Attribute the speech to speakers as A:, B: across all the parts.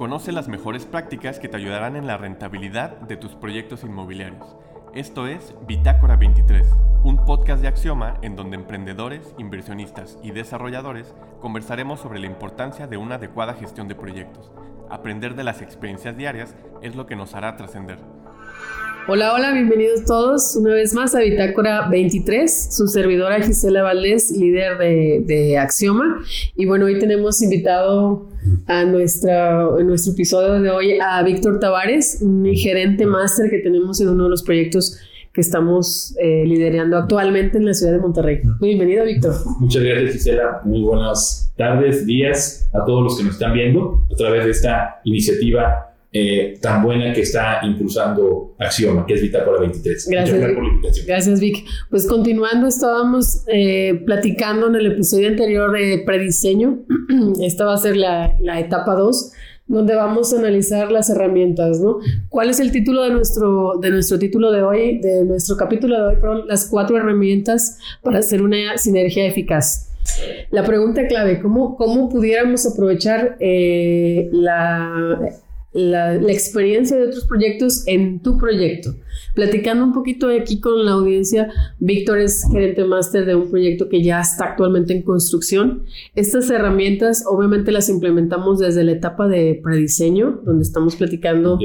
A: Conoce las mejores prácticas que te ayudarán en la rentabilidad de tus proyectos inmobiliarios. Esto es Bitácora 23, un podcast de Axioma en donde emprendedores, inversionistas y desarrolladores conversaremos sobre la importancia de una adecuada gestión de proyectos. Aprender de las experiencias diarias es lo que nos hará trascender.
B: Hola, hola, bienvenidos todos una vez más a Bitácora 23, su servidora Gisela Valdés, líder de, Axioma. Y bueno, hoy tenemos invitado a nuestra, en nuestro episodio de hoy a Víctor Tavares, un gerente máster que tenemos en uno de los proyectos que estamos eh, liderando actualmente en la ciudad de Monterrey. Bienvenido, Víctor.
C: Muchas gracias, Gisela. Muy buenas tardes, días a todos los que nos están viendo a través de esta iniciativa eh, tan buena que está impulsando Axioma, que es Bitácora 23.
B: Gracias, gracias por la invitación. Gracias, Vic. Pues continuando, estábamos eh, platicando en el episodio anterior de prediseño. Esta va a ser la, la etapa 2 donde vamos a analizar las herramientas, ¿no? ¿Cuál es el título de nuestro, de nuestro título de hoy, de nuestro capítulo de hoy? Perdón, las cuatro herramientas para hacer una sinergia eficaz. La pregunta clave, ¿cómo, cómo pudiéramos aprovechar eh, la la, experiencia de otros proyectos en tu proyecto. Platicando un poquito aquí con la audiencia, Víctor es gerente máster de un proyecto que ya está actualmente en construcción. Estas herramientas obviamente las implementamos desde la etapa de prediseño, donde estamos platicando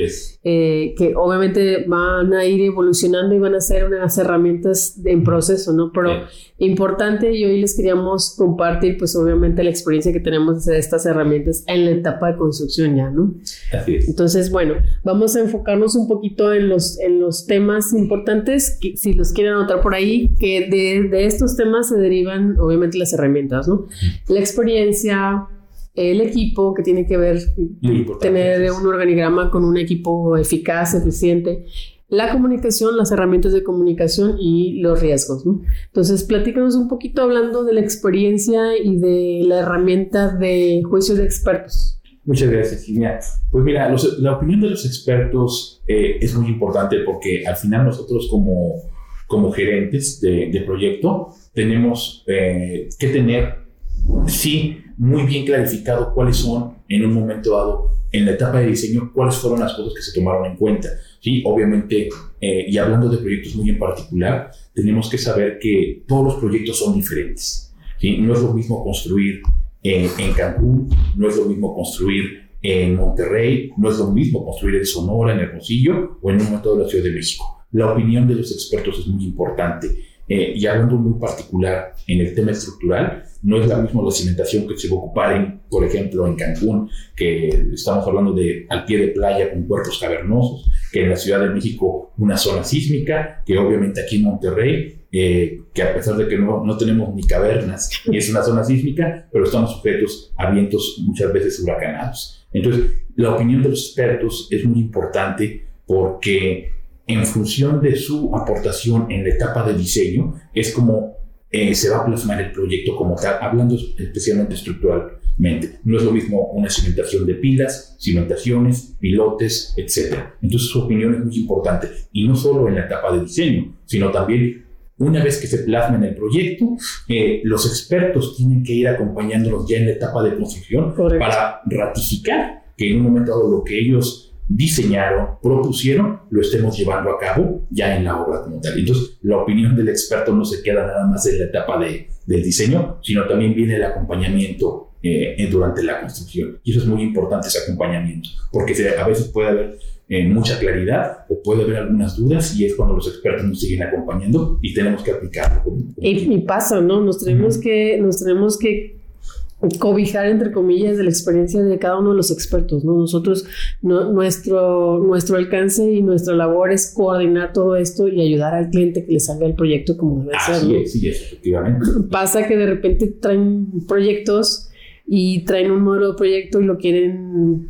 B: eh, que obviamente van a ir evolucionando y van a ser unas herramientas en proceso, ¿no? Pero importante y hoy les queríamos compartir pues obviamente la experiencia que tenemos de estas herramientas en la etapa de construcción ya, ¿no? Entonces, bueno, vamos a enfocarnos un poquito en los, en los temas importantes, que, si los quieren anotar por ahí, que de, de estos temas se derivan obviamente las herramientas, ¿no? La experiencia, el equipo que tiene que ver tener un organigrama con un equipo eficaz, eficiente, la comunicación, las herramientas de comunicación y los riesgos. ¿no? Entonces, platícanos un poquito hablando de la experiencia y de la herramienta de juicio de expertos.
C: Muchas gracias, Gina. Pues mira, la opinión de los expertos eh, es muy importante porque al final nosotros como, como gerentes de, proyecto tenemos eh, que tener, sí, muy bien clarificado cuáles son en un momento dado, en la etapa de diseño, cuáles fueron las cosas que se tomaron en cuenta. Sí, obviamente, eh, y hablando de proyectos muy en particular, tenemos que saber que todos los proyectos son diferentes. ¿sí? No es lo mismo construir en, Cancún, no es lo mismo construir en Monterrey, no es lo mismo construir en Sonora, en Hermosillo o en un momento de la Ciudad de México. La opinión de los expertos es muy importante. Eh, y hablando muy particular en el tema estructural, no es la misma la cimentación que se va a ocupar, en, por ejemplo, en Cancún, que estamos hablando de al pie de playa con cuerpos cavernosos, que en la Ciudad de México una zona sísmica, que obviamente aquí en Monterrey eh, que a pesar de que no, no, tenemos ni cavernas, ni es una zona sísmica, pero estamos sujetos a vientos muchas veces huracanados. Entonces, la opinión de los expertos es muy importante porque en función de su aportación en la etapa de diseño, es como eh, se va a plasmar el proyecto como tal, hablando especialmente estructuralmente. No es lo mismo una cimentación de pilas, cimentaciones, pilotes, etc. Entonces su opinión es muy importante. Y no solo en la etapa de diseño, sino también una vez que se plasma en el proyecto, eh, los expertos tienen que ir acompañándolos ya en la etapa de construcción para ratificar que en un momento dado lo que ellos diseñaron, propusieron, lo estemos llevando a cabo ya en la obra como tal. Entonces, la opinión del experto no se queda nada más en la etapa de, del diseño, sino también viene el acompañamiento eh, durante la construcción. Y eso es muy importante, ese acompañamiento, porque a veces puede haber en mucha claridad o puede haber algunas dudas y es cuando los expertos nos siguen acompañando y tenemos que aplicarlo.
B: y, pasa, ¿no? Nos tenemos, que, nos tenemos que cobijar, entre comillas, de la experiencia de cada uno de los expertos, ¿no? Nosotros, nuestro, nuestro alcance y nuestra labor es coordinar todo esto y ayudar al cliente que le salga el proyecto como debe ser.
C: ¿no? sí, efectivamente.
B: Pasa que de repente traen proyectos y traen un modelo de proyecto y lo quieren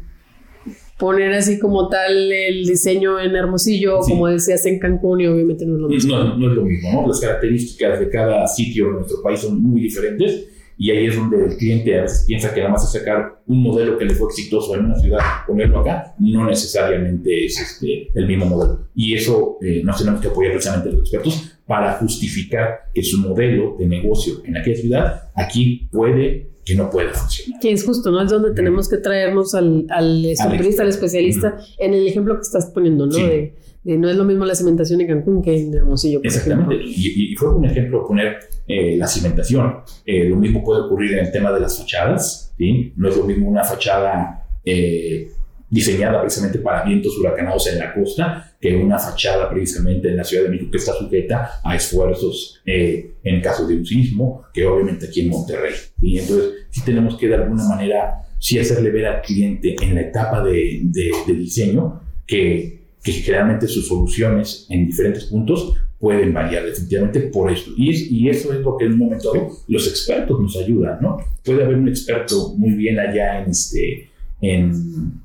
B: poner así como tal el diseño en Hermosillo, como decías en Cancún, y obviamente no es lo mismo.
C: No, no es lo mismo, ¿no? Las características de cada sitio en nuestro país son muy diferentes y ahí es donde el cliente a veces piensa que nada más es sacar un modelo que le fue exitoso en una ciudad, ponerlo acá, no necesariamente es este, el mismo modelo. Y eso eh, nos tenemos que apoyar precisamente los expertos para justificar que su modelo de negocio en aquella ciudad aquí puede que no pueda funcionar.
B: Que es justo, ¿no? Es donde tenemos que traernos al, al estructurista, al especialista, en el ejemplo que estás poniendo, ¿no? De, no es lo mismo la cimentación en Cancún que en Hermosillo.
C: Exactamente. Y, y, fue un ejemplo poner eh, la cimentación. Eh, lo mismo puede ocurrir en el tema de las fachadas. ¿sí? No es lo mismo una fachada eh, diseñada precisamente para vientos huracanados en la costa, que una fachada precisamente en la Ciudad de México que está sujeta a esfuerzos eh, en caso de un sismo, que obviamente aquí en Monterrey. y Entonces, sí tenemos que de alguna manera, sí hacerle ver al cliente en la etapa de, de, diseño que, que generalmente sus soluciones en diferentes puntos pueden variar definitivamente por esto. Y, y eso es lo que en un momento los expertos nos ayudan, ¿no? Puede haber un experto muy bien allá en, este, en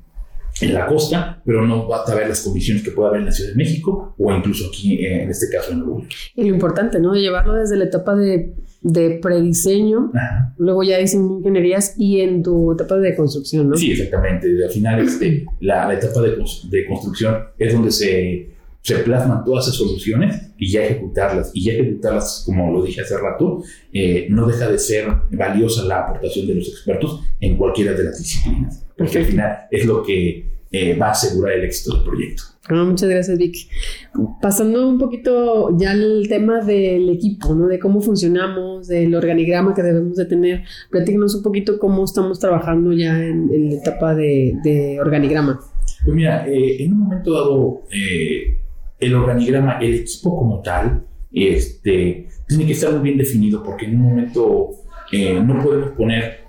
C: en la costa, pero no va a haber las condiciones que pueda haber en la Ciudad de México o incluso aquí, en este caso, en Uruguay.
B: Y lo importante, ¿no? De llevarlo desde la etapa de, de prediseño, luego ya dicen ingenierías y en tu etapa de construcción, ¿no?
C: Sí, exactamente. Al final, este, la, etapa de, de, construcción es donde se, se plasman todas esas soluciones y ya ejecutarlas. Y ya ejecutarlas, como lo dije hace rato, eh, no deja de ser valiosa la aportación de los expertos en cualquiera de las disciplinas. Porque al final es lo que eh, va a asegurar el éxito del proyecto.
B: muchas gracias, Vic. Pasando un poquito ya al tema del equipo, ¿no? De cómo funcionamos, del organigrama que debemos de tener. Platícanos un poquito cómo estamos trabajando ya en, la etapa de, organigrama.
C: Pues mira, eh, en un momento dado, eh, el organigrama, el equipo como tal, este, tiene que estar muy bien definido porque en un momento no podemos poner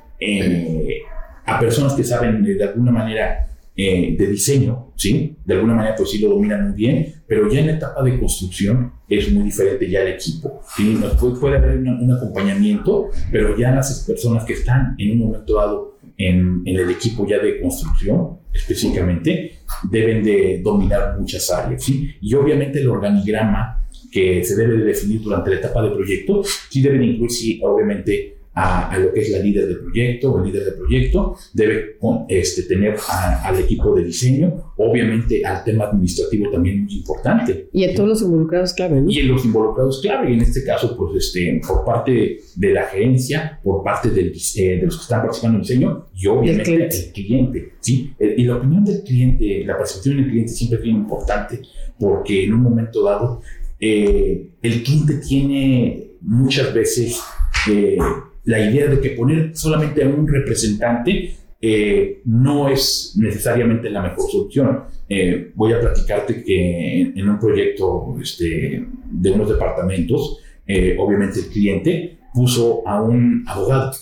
C: a personas que saben de alguna manera eh, de diseño, ¿sí? De alguna manera, pues sí lo dominan muy bien, pero ya en la etapa de construcción es muy diferente ya el equipo, ¿sí? puede, puede haber un acompañamiento, pero ya las personas que están en un momento dado en, en, el equipo ya de construcción, específicamente, deben de dominar muchas áreas, ¿sí? Y obviamente el organigrama que se debe de definir durante la etapa de proyecto, sí deben incluir, sí, obviamente, a, lo que es la líder de proyecto o el líder de proyecto, debe este, tener al equipo de diseño, obviamente al tema administrativo también muy importante.
B: Y a todos los involucrados clave,
C: Y en los involucrados clave, y en este caso, pues este, por parte de la gerencia, por parte del, eh, de los que están participando en el diseño y obviamente el cliente. ¿sí? Eh, y la opinión del cliente, la percepción del cliente siempre es bien importante, porque en un momento dado, eh, el cliente tiene muchas veces la idea de que poner solamente a un representante eh, no es necesariamente la mejor solución. Eh, voy a platicarte que en, un proyecto este, de unos departamentos, eh, obviamente el cliente puso a un abogado.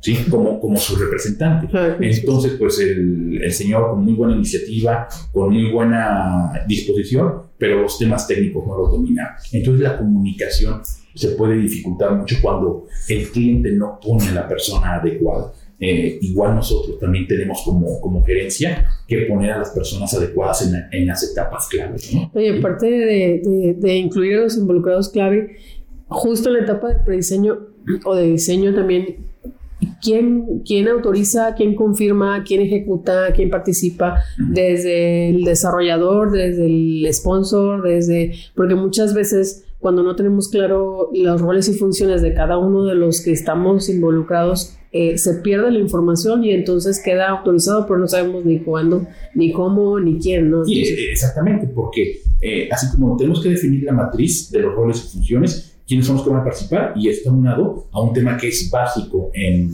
C: ¿sí? Como, como su representante. Entonces, pues el, el, señor con muy buena iniciativa, con muy buena disposición, pero los temas técnicos no los domina. Entonces la comunicación se puede dificultar mucho cuando el cliente no pone a la persona adecuada. Eh, igual nosotros también tenemos como, como gerencia que poner a las personas adecuadas en, en las etapas claves.
B: Oye, aparte de, de, incluir a los involucrados clave, justo en la etapa de prediseño o de diseño también, ¿quién, quién autoriza, quién confirma, quién ejecuta, quién participa? Desde el desarrollador, desde el sponsor, desde... Porque muchas veces cuando no tenemos claro los roles y funciones de cada uno de los que estamos involucrados, eh, se pierde la información y entonces queda autorizado, pero no sabemos ni cuándo, ni cómo, ni quién, ¿no?
C: exactamente, porque eh, así como tenemos que definir la matriz de los roles y funciones, quiénes son los que van a participar y está unado a un tema que es básico en,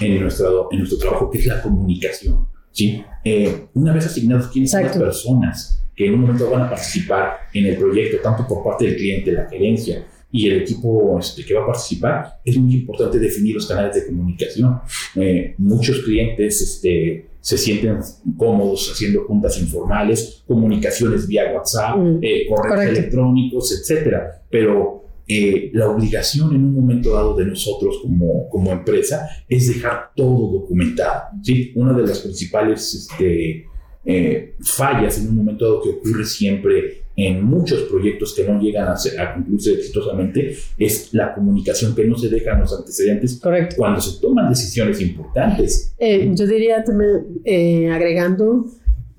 C: en, nuestro, en nuestro trabajo, que es la comunicación. ¿sí? Eh, una vez asignados quiénes son las personas que en un momento van a participar en el proyecto, tanto por parte del cliente, la gerencia y el equipo este, que va a participar, es muy importante definir los canales de comunicación. Eh, muchos clientes este, se sienten cómodos haciendo juntas informales, comunicaciones vía WhatsApp, mm, eh, correos electrónicos, etcétera, pero eh, la obligación en un momento dado de nosotros como, como empresa es dejar todo documentado. ¿sí? Una de las principales este, eh, fallas en un momento dado que ocurre siempre en muchos proyectos que no llegan a, a concluirse exitosamente es la comunicación que no se deja en los antecedentes
B: Correcto.
C: cuando se toman decisiones importantes.
B: Eh, yo diría también, eh, agregando,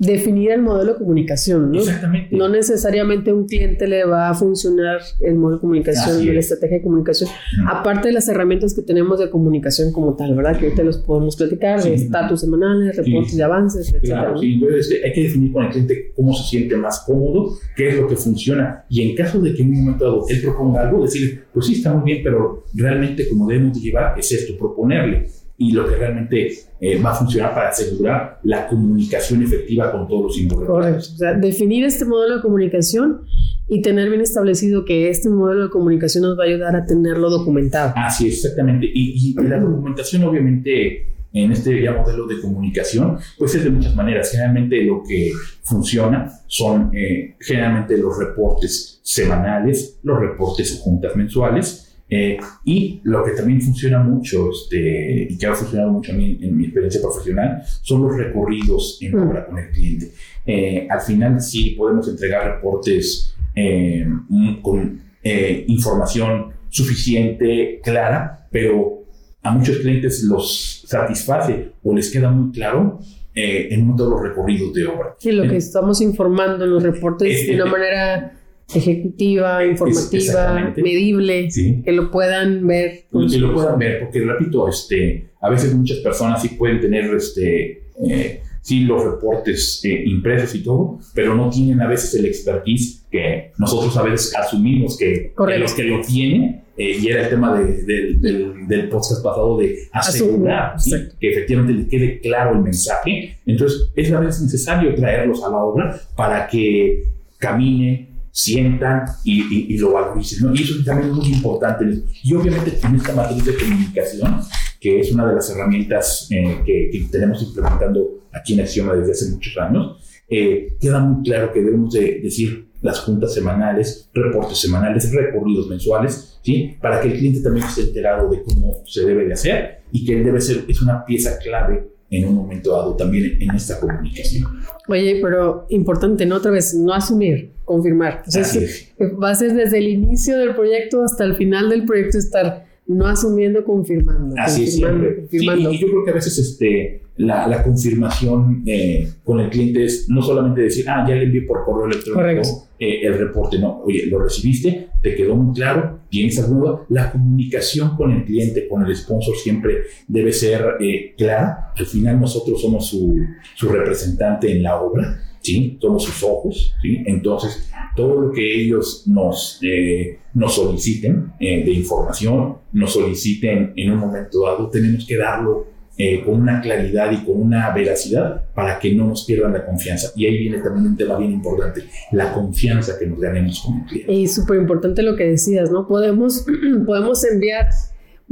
B: definir el modelo de comunicación, ¿no?
C: Exactamente.
B: No necesariamente un cliente le va a funcionar el modelo de comunicación, la
C: es.
B: estrategia de comunicación, aparte de las herramientas que tenemos de comunicación como tal, ¿verdad? Que ahorita los podemos platicar,
C: Sí.
B: estatus semanales, reportes
C: Sí.
B: de avances, etcétera.
C: Claro, sí, entonces este, hay que definir con el cliente cómo se siente más cómodo, qué es lo que funciona y en caso de que en un momento dado él proponga algo, decir, pues sí, está muy bien, pero realmente como debemos de llevar es esto, proponerle y lo que realmente eh, va a funcionar para asegurar la comunicación efectiva con todos los
B: Correcto.
C: involucrados.
B: O sea, definir este modelo de comunicación y tener bien establecido que este modelo de comunicación nos va a ayudar a tenerlo documentado.
C: Así es, exactamente. Y, y la documentación, obviamente, en este ya modelo de comunicación, pues es de muchas maneras. Generalmente lo que funciona son eh, generalmente los reportes semanales, los reportes o juntas mensuales. Eh, y lo que también funciona mucho, este, y que ha funcionado mucho a mí en mi experiencia profesional, son los recorridos en
B: Mm.
C: obra con el cliente. Eh, al final sí podemos entregar reportes eh, mm, con eh, información suficiente, clara, pero a muchos clientes los satisface o les queda muy claro eh, en todos los recorridos de obra.
B: Y lo que
C: Eh,
B: estamos informando en los reportes
C: Es-
B: de una manera ejecutiva, informativa, medible,
C: Sí.
B: que lo puedan ver.
C: que lo puedan ver, porque repito, este, a veces muchas personas sí pueden tener este, eh, sí los reportes eh, impresos y todo, pero no tienen a veces el expertise que nosotros a veces asumimos que, que los que lo tienen, eh, y era el tema de- del- del, del podcast pasado de asegurar ¿sí? Que efectivamente le quede claro el mensaje. Entonces, es a veces necesario traerlos a la obra para que camine, sientan y, y- y lo valoricen. ¿no? Y eso también es muy importante. Y obviamente en esta matriz de comunicación, que es una de las herramientas eh, que, que tenemos implementando aquí en Axioma desde hace muchos años, eh, queda muy claro que debemos de decir las juntas semanales, reportes semanales, recorridos mensuales, ¿sí? Para que el cliente también esté enterado de cómo se debe de hacer y que él debe ser, es una pieza clave en un momento dado también en esta comunicación.
B: Oye, pero importante, ¿no? Otra vez, no asumir, confirmar. O sea,
C: Así
B: es que va a ser desde el inicio del proyecto hasta el final del proyecto estar no asumiendo, confirmando.
C: Así es
B: confirmando,
C: siempre. Sí, y yo creo que a veces este, la, la confirmación eh, con el cliente es no solamente decir, ah, ya le envié por correo electrónico eh, el reporte, no, oye, lo recibiste, te quedó muy claro, tienes alguna duda. La comunicación con el cliente, con el sponsor siempre debe ser eh, clara. Al final nosotros somos su, su representante en la obra, ¿sí? Somos sus ojos, ¿sí? Entonces, todo lo que ellos nos, eh, nos soliciten eh, de información, nos soliciten en un momento dado, tenemos que darlo eh, con una claridad y con una veracidad para que no nos pierdan la confianza. Y ahí viene también un tema bien importante, la confianza que nos ganemos con el cliente.
B: Y súper importante lo que decías, ¿no? Podemos, podemos enviar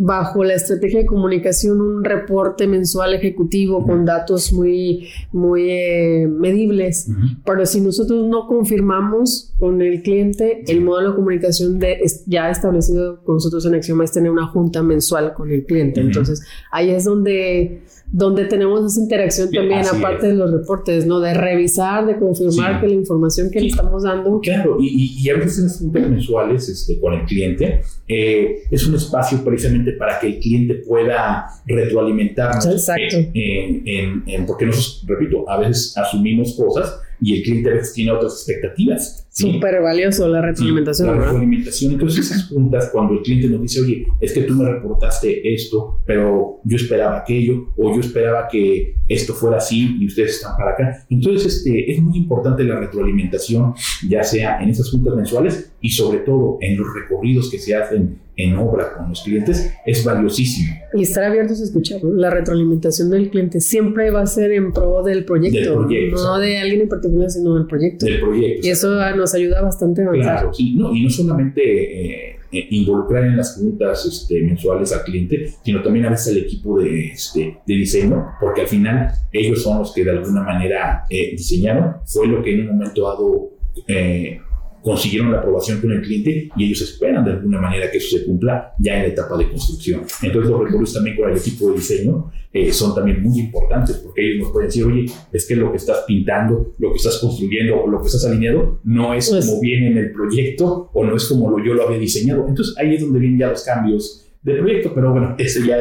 B: bajo la estrategia de comunicación un reporte mensual ejecutivo con datos muy, muy eh, medibles,
C: Ujú.
B: pero si nosotros no confirmamos con el cliente, el modelo de comunicación de, es- ya establecido con nosotros en Axioma es tener una junta mensual con el cliente.
C: Ujú.
B: Entonces, ahí es donde, donde tenemos esa interacción también,
C: así
B: aparte
C: es.
B: de los reportes, ¿no? De revisar, de confirmar
C: Sí.
B: que la información que le estamos dando
C: Claro, y, y- a veces en las juntas mensuales este, con el cliente eh, es un espacio precisamente para que el cliente pueda retroalimentarnos.
B: Exacto.
C: en- en- en- porque nosotros, repito, a veces asumimos cosas y el cliente a veces tiene otras expectativas. ¿sí?
B: Súper valioso la retroalimentación,
C: La
B: ¿verdad?
C: retroalimentación. Entonces, esas juntas, cuando el cliente nos dice, oye, es que tú me reportaste esto, pero yo esperaba aquello, o yo esperaba que esto fuera así y ustedes están para acá. Entonces, este, es muy importante la retroalimentación, ya sea en esas juntas mensuales y sobre todo en los recorridos que se hacen en obra con los clientes, es valiosísimo.
B: Y estar abiertos a escuchar. La retroalimentación del cliente siempre va a ser en pro del proyecto,
C: Del proyecto,
B: no de alguien en particular, sino del proyecto.
C: del proyecto.
B: Y eso ah, nos ayuda bastante a avanzar.
C: Claro, sí, no, y no solamente eh, eh, involucrar en las juntas este, mensuales al cliente, sino también a veces al equipo de, este, de diseño, porque al final ellos son los que de alguna manera eh, diseñaron, fue lo que en un momento dado eh, consiguieron la aprobación con el cliente y ellos esperan de alguna manera que eso se cumpla ya en la etapa de construcción. Entonces los recorridos también con el equipo de diseño eh, son también muy importantes porque ellos nos pueden decir, oye, es que lo que estás pintando, lo que estás construyendo o lo que estás alineado no es
B: Pues-
C: como viene en el proyecto o no es como lo, yo lo había diseñado. Entonces ahí es donde vienen ya los cambios del proyecto, pero bueno, ese ya...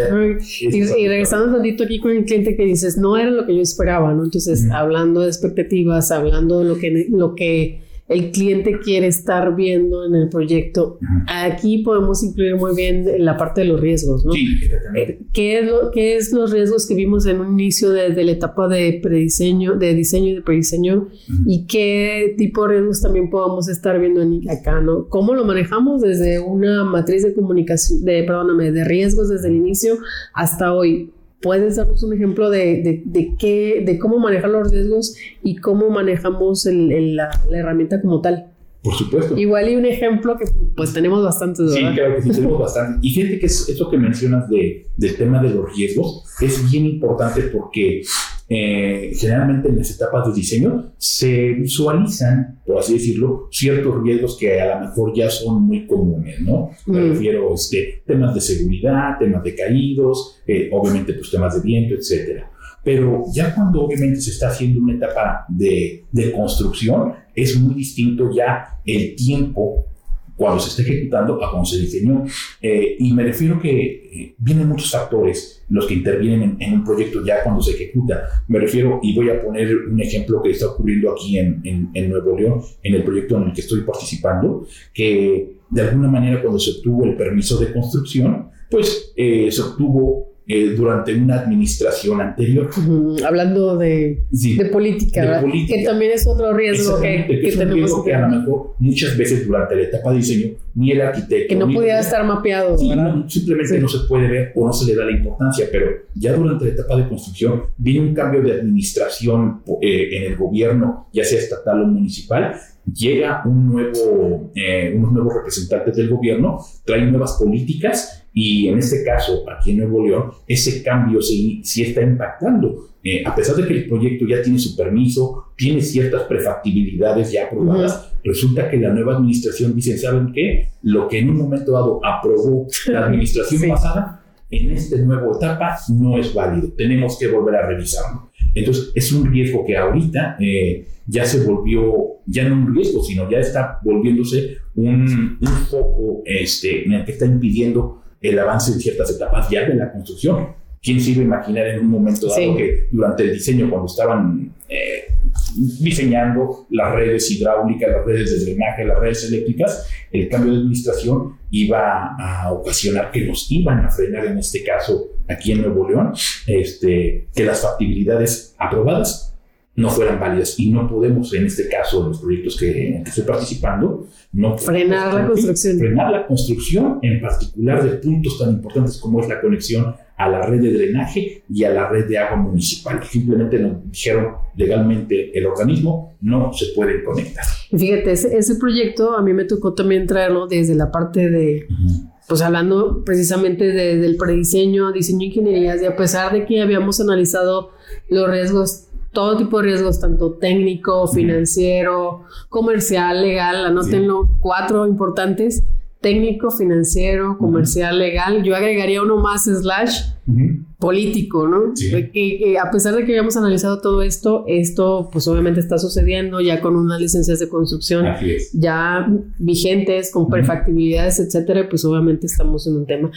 B: y, y, regresando un tantito aquí con el cliente que dices, no era lo que yo esperaba, ¿no? Entonces, hablando de expectativas, hablando de lo que, lo que el cliente quiere estar viendo en el proyecto. Aquí podemos incluir muy bien la parte de los riesgos, ¿no?
C: Sí, exactamente.
B: Eh, ¿Qué es, lo, qué es los riesgos que vimos en un inicio de, la etapa de prediseño, de diseño y de prediseño? ¿Y qué tipo de riesgos también podemos estar viendo acá, ¿no? ¿Cómo lo manejamos desde una matriz de comunicación, de, perdóname, de riesgos desde el inicio hasta hoy? ¿Puedes darnos un ejemplo de, de, qué, de cómo manejar los riesgos y cómo manejamos la, herramienta como tal?
C: Por supuesto.
B: Igual y un ejemplo que pues tenemos bastantes,
C: Sí, claro que sí, tenemos bastante. Y fíjate que eso que mencionas de, del tema de los riesgos es bien importante porque eh, generalmente en las etapas de diseño se visualizan, por así decirlo, ciertos riesgos que a lo mejor ya son muy comunes, ¿no? Me mm. refiero a este, temas de seguridad, temas de caídos, eh, obviamente pues temas de viento, etcétera. Pero ya cuando obviamente se está haciendo una etapa de, de construcción, es muy distinto ya el tiempo cuando se está ejecutando a cuando se diseñó. Eh, y me refiero que eh, vienen muchos factores los que intervienen en, un proyecto ya cuando se ejecuta. Me refiero, y voy a poner un ejemplo que está ocurriendo aquí en, en, Nuevo León, en el proyecto en el que estoy participando, que de alguna manera cuando se obtuvo el permiso de construcción, pues eh, se obtuvo eh, durante una administración anterior.
B: Hablando de, de, política, que también es otro riesgo que,
C: que, es un riesgo que, a lo mejor muchas veces durante la etapa de diseño ni el arquitecto...
B: Que no pudiera estar mapeado.
C: simplemente no se puede ver o no se le da la importancia, pero ya durante la etapa de construcción viene un cambio de administración eh, en el gobierno, ya sea estatal o municipal, llega un nuevo, eh, unos nuevos representantes del gobierno, traen nuevas políticas y en este caso, aquí en Nuevo León, ese cambio sí, sí está impactando. Eh, a pesar de que el proyecto ya tiene su permiso, tiene ciertas prefactibilidades ya aprobadas, resulta que la nueva administración dice, ¿saben qué? Lo que en un momento dado aprobó la administración pasada, en esta nueva etapa no es válido. Tenemos que volver a revisarlo. Entonces, es un riesgo que ahorita eh, ya se volvió, ya no un riesgo, sino ya está volviéndose un, un foco este, en el que está impidiendo el avance en ciertas etapas ya de la construcción. ¿Quién se iba a imaginar en un momento dado que durante el diseño, cuando estaban eh, diseñando las redes hidráulicas, las redes de drenaje, las redes eléctricas, el cambio de administración iba a ocasionar que nos iban a frenar, en este caso aquí en Nuevo León, este, que las factibilidades aprobadas no fueran válidas y no podemos, en este caso, en los proyectos que, en que estoy participando, no
B: frenar la construcción.
C: Frenar la construcción, en particular de puntos tan importantes como es la conexión a la red de drenaje y a la red de agua municipal. Simplemente nos dijeron legalmente el organismo no se puede conectar.
B: fíjate, ese, proyecto a mí me tocó también traerlo desde la parte de... pues hablando precisamente del prediseño, diseño ingenierías, y a pesar de que habíamos analizado los riesgos todo tipo de riesgos, tanto técnico, financiero, comercial, legal, anótenlo, cuatro importantes, técnico, financiero, comercial, legal. Yo agregaría uno más slash político, ¿no? Que, a pesar de que habíamos analizado todo esto, esto pues obviamente está sucediendo ya con unas licencias de construcción ya vigentes, con prefactibilidades, etcétera, pues obviamente estamos en un tema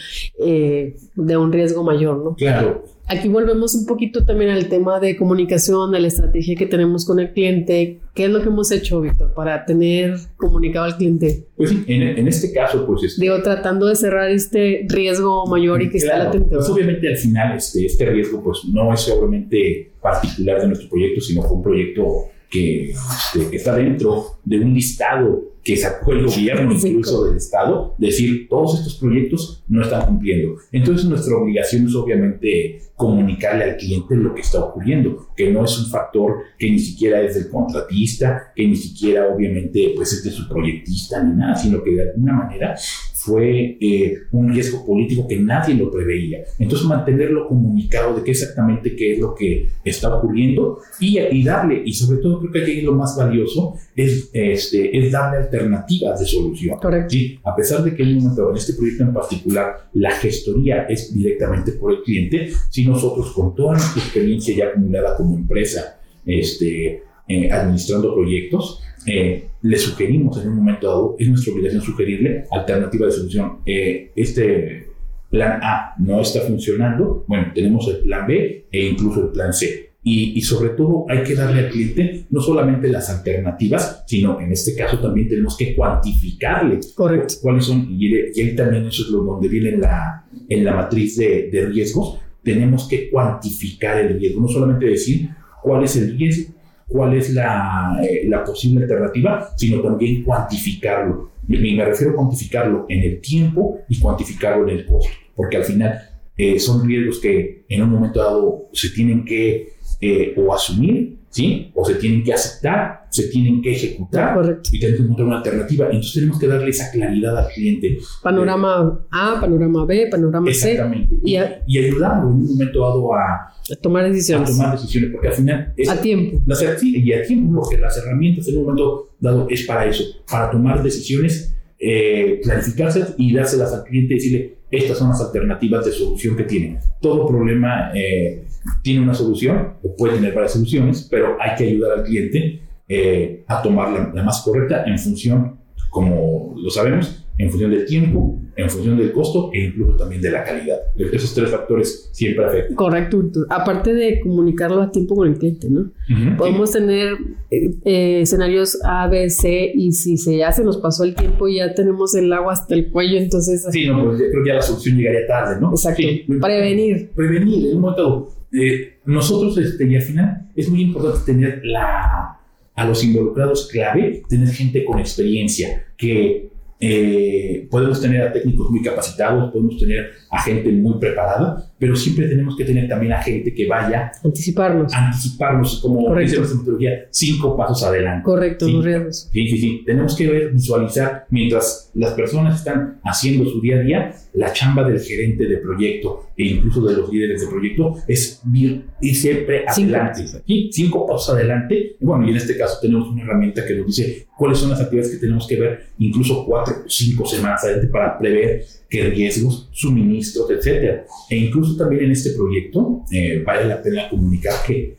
B: eh, de un riesgo mayor, ¿no?
C: Claro.
B: Aquí volvemos un poquito también al tema de comunicación, de la estrategia que tenemos con el cliente. ¿Qué es lo que hemos hecho, Víctor, para tener comunicado al cliente?
C: Pues sí, en, este caso, pues...
B: Este, Digo, tratando de cerrar este riesgo mayor y que está latente.
C: Pues obviamente al final este, este riesgo pues no es obviamente particular de nuestro proyecto, sino fue un proyecto que, este, que está dentro de un listado que sacó el gobierno incluso del Estado, decir, todos estos proyectos no están cumpliendo. Entonces nuestra obligación es obviamente comunicarle al cliente lo que está ocurriendo, que no es un factor que ni siquiera es del contratista, que ni siquiera obviamente pues es de su proyectista ni nada, sino que de alguna manera fue eh, un riesgo político que nadie lo preveía. Entonces mantenerlo comunicado de qué exactamente qué es lo que está ocurriendo y, y darle, y sobre todo creo que aquí lo más valioso es, este, es darle alternativas de solución.
B: Correcto.
C: A pesar de que en este proyecto en particular la gestoría es directamente por el cliente, si nosotros con toda nuestra experiencia ya acumulada como empresa, este, eh, administrando proyectos, eh, le sugerimos en un momento dado, es nuestra obligación sugerirle alternativa de solución. Eh, este plan A no está funcionando, bueno, tenemos el plan B e incluso el plan C. Y, y, sobre todo hay que darle al cliente no solamente las alternativas, sino en este caso también tenemos que cuantificarle
B: Correcto.
C: cuáles son, y, ahí también eso es lo donde viene en la, en la matriz de, de riesgos, tenemos que cuantificar el riesgo, no solamente decir cuál es el riesgo, cuál es la, eh, la posible alternativa, sino también cuantificarlo. Me, me, refiero a cuantificarlo en el tiempo y cuantificarlo en el costo, porque al final eh, son riesgos que en un momento dado se tienen que eh, o asumir, ¿sí? O se tienen que aceptar, se tienen que ejecutar
B: Correcto.
C: y tenemos que encontrar una alternativa. Entonces tenemos que darle esa claridad al cliente.
B: Panorama A, panorama B, panorama
C: Exactamente.
B: C.
C: Y, y ayudarlo en un momento dado a,
B: a tomar decisiones.
C: A tomar decisiones, porque al final... Es,
B: a tiempo.
C: Las, y a tiempo, porque las herramientas en un momento dado es para eso, para tomar decisiones, eh, clarificárselas y dárselas al cliente y decirle, estas son las alternativas de solución que tiene. Todo problema eh, tiene una solución, o puede tener varias soluciones, pero hay que ayudar al cliente eh, a tomar la, la, más correcta en función, como lo sabemos, en función del tiempo, en función del costo e incluso también de la calidad. Esos tres factores siempre afectan.
B: Correcto. Aparte de comunicarlo a tiempo con el cliente, ¿no? Uh -huh, Podemos sí. tener eh, escenarios A, B, C y si se ya se nos pasó el tiempo y ya tenemos el agua hasta el cuello, entonces...
C: Sí, no, pues creo que ya la solución llegaría tarde, ¿no?
B: Exacto.
C: Sí,
B: prevenir.
C: Prevenir, en un momento... Eh, nosotros, este, y al final, es muy importante tener la, a los involucrados clave, tener gente con experiencia, que eh, podemos tener a técnicos muy capacitados, podemos tener a gente muy preparada, pero siempre tenemos que tener también a gente que vaya
B: anticiparnos,
C: anticiparnos como
B: Correcto.
C: dice la metodología, cinco pasos adelante.
B: Correcto,
C: sí,
B: los riesgos.
C: Sí, sí, sí. Tenemos que ver, visualizar mientras las personas están haciendo su día a día, la chamba del gerente de proyecto e incluso de los líderes de proyecto es ir, siempre
B: Cinco.
C: adelante. Sí, cinco pasos adelante. Bueno, y en este caso tenemos una herramienta que nos dice cuáles son las actividades que tenemos que ver, incluso cuatro o cinco semanas adelante para prever qué riesgos, suministros, etcétera. E incluso también en este proyecto eh, vale la pena comunicar que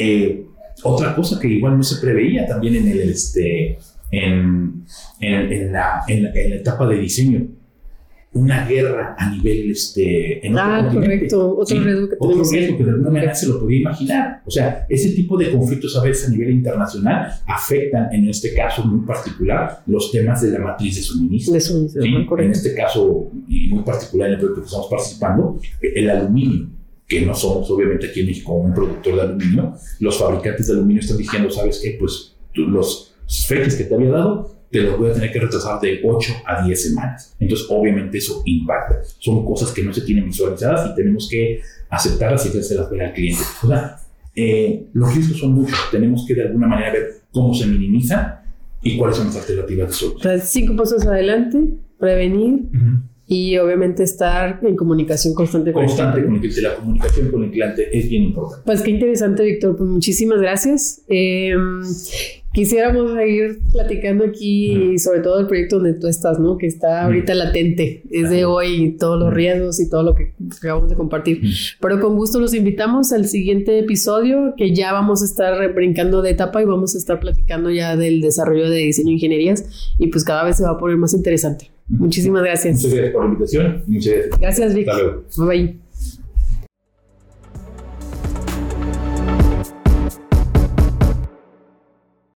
C: eh, otra cosa que igual no se preveía también en el este en, en, la, en la etapa de diseño una guerra a nivel este
B: en ah, correcto, otro
C: sí,
B: riesgo que
C: otro riesgo que de alguna manera se lo podía imaginar. O sea, ese tipo de conflictos a veces a nivel internacional afectan en este caso muy particular los temas de la matriz de suministro.
B: De suministro
C: ¿sí?
B: correcto.
C: En este caso, y muy particular en el proyecto que estamos participando, el aluminio que no somos obviamente aquí en México un productor de aluminio, los fabricantes de aluminio están diciendo, ¿sabes qué? Pues tú, los fechas que te había dado te los voy a tener que retrasar de 8 a 10 semanas. Entonces, obviamente, eso impacta. Son cosas que no se tienen visualizadas y tenemos que aceptarlas y hacérselas ver al cliente. O sea, eh, los riesgos son muchos. Tenemos que de alguna manera ver cómo se minimizan y cuáles son las alternativas de solución.
B: Cinco pasos adelante, prevenir. Uh -huh. Y obviamente estar en comunicación constante
C: con constante el cliente. con el cliente. La comunicación con el cliente es bien importante.
B: Pues qué interesante, Víctor. Pues muchísimas gracias. Eh, quisiéramos ir platicando aquí uh -huh. sobre todo el proyecto donde tú estás, ¿no? Que está ahorita uh -huh. latente. Es de hoy todos los riesgos y todo lo que acabamos de compartir. Pero con gusto los invitamos al siguiente episodio que ya vamos a estar brincando de etapa y vamos a estar platicando ya del desarrollo de diseño e ingenierías y pues cada vez se va a poner más interesante. Muchísimas gracias.
C: Muchas gracias por la invitación. Muchas gracias.
B: Gracias, Vic.
C: Hasta luego.
B: Bye bye.